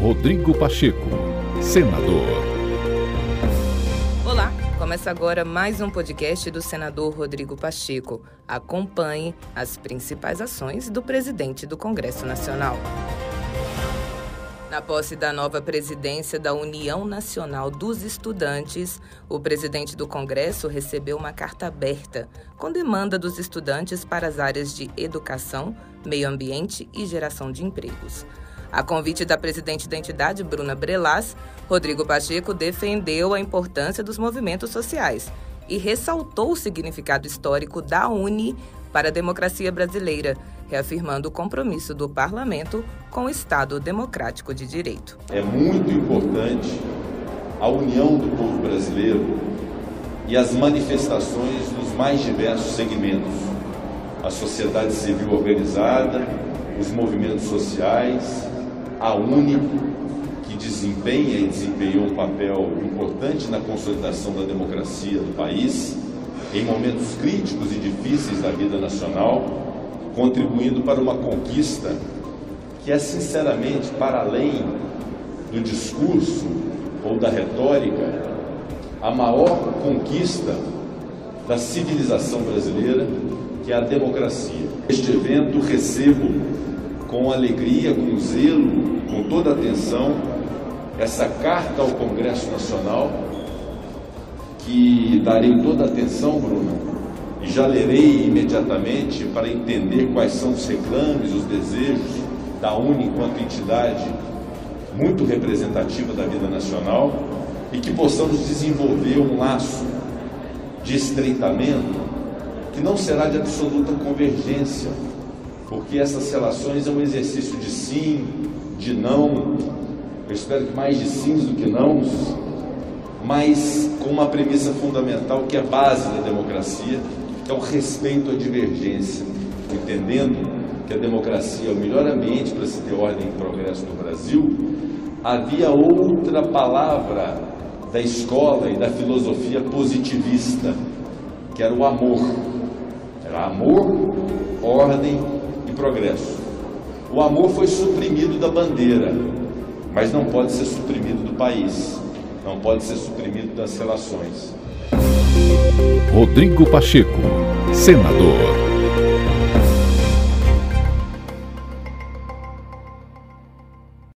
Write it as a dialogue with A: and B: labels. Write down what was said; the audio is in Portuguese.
A: Rodrigo Pacheco, senador.
B: Olá, começa agora mais um podcast do senador Rodrigo Pacheco. Acompanhe as principais ações do presidente do Congresso Nacional. Na posse da nova presidência da União Nacional dos Estudantes, o presidente do Congresso recebeu uma carta aberta com demanda dos estudantes para as áreas de educação, meio ambiente e geração de empregos. A convite da presidente da entidade, Bruna Brelas, Rodrigo Pacheco defendeu a importância dos movimentos sociais e ressaltou o significado histórico da UNE para a democracia brasileira, reafirmando o compromisso do parlamento com o Estado democrático de direito.
C: É muito importante a união do povo brasileiro e as manifestações dos mais diversos segmentos. A sociedade civil organizada, os movimentos sociais, a UNE, que desempenha e desempenhou um papel importante na consolidação da democracia do país, em momentos críticos e difíceis da vida nacional, contribuindo para uma conquista que é sinceramente para além do discurso ou da retórica, a maior conquista da civilização brasileira, que é a democracia. Este evento recebo com alegria, com zelo, com toda atenção, essa carta ao Congresso Nacional, que darei toda atenção, Bruno, e já lerei imediatamente para entender quais são os reclames, os desejos da UNE enquanto entidade muito representativa da vida nacional e que possamos desenvolver um laço de estreitamento que não será de absoluta convergência, porque essas relações é um exercício de sim, de não, eu espero que mais de sims do que não, mas com uma premissa fundamental que é a base da democracia, que é o respeito à divergência, entendendo que a democracia é o melhor ambiente para se ter ordem e progresso no Brasil, havia outra palavra da escola e da filosofia positivista, que era o amor. Era amor, ordem progresso. O amor foi suprimido da bandeira, mas não pode ser suprimido do país, não pode ser suprimido das relações.
A: Rodrigo Pacheco, senador.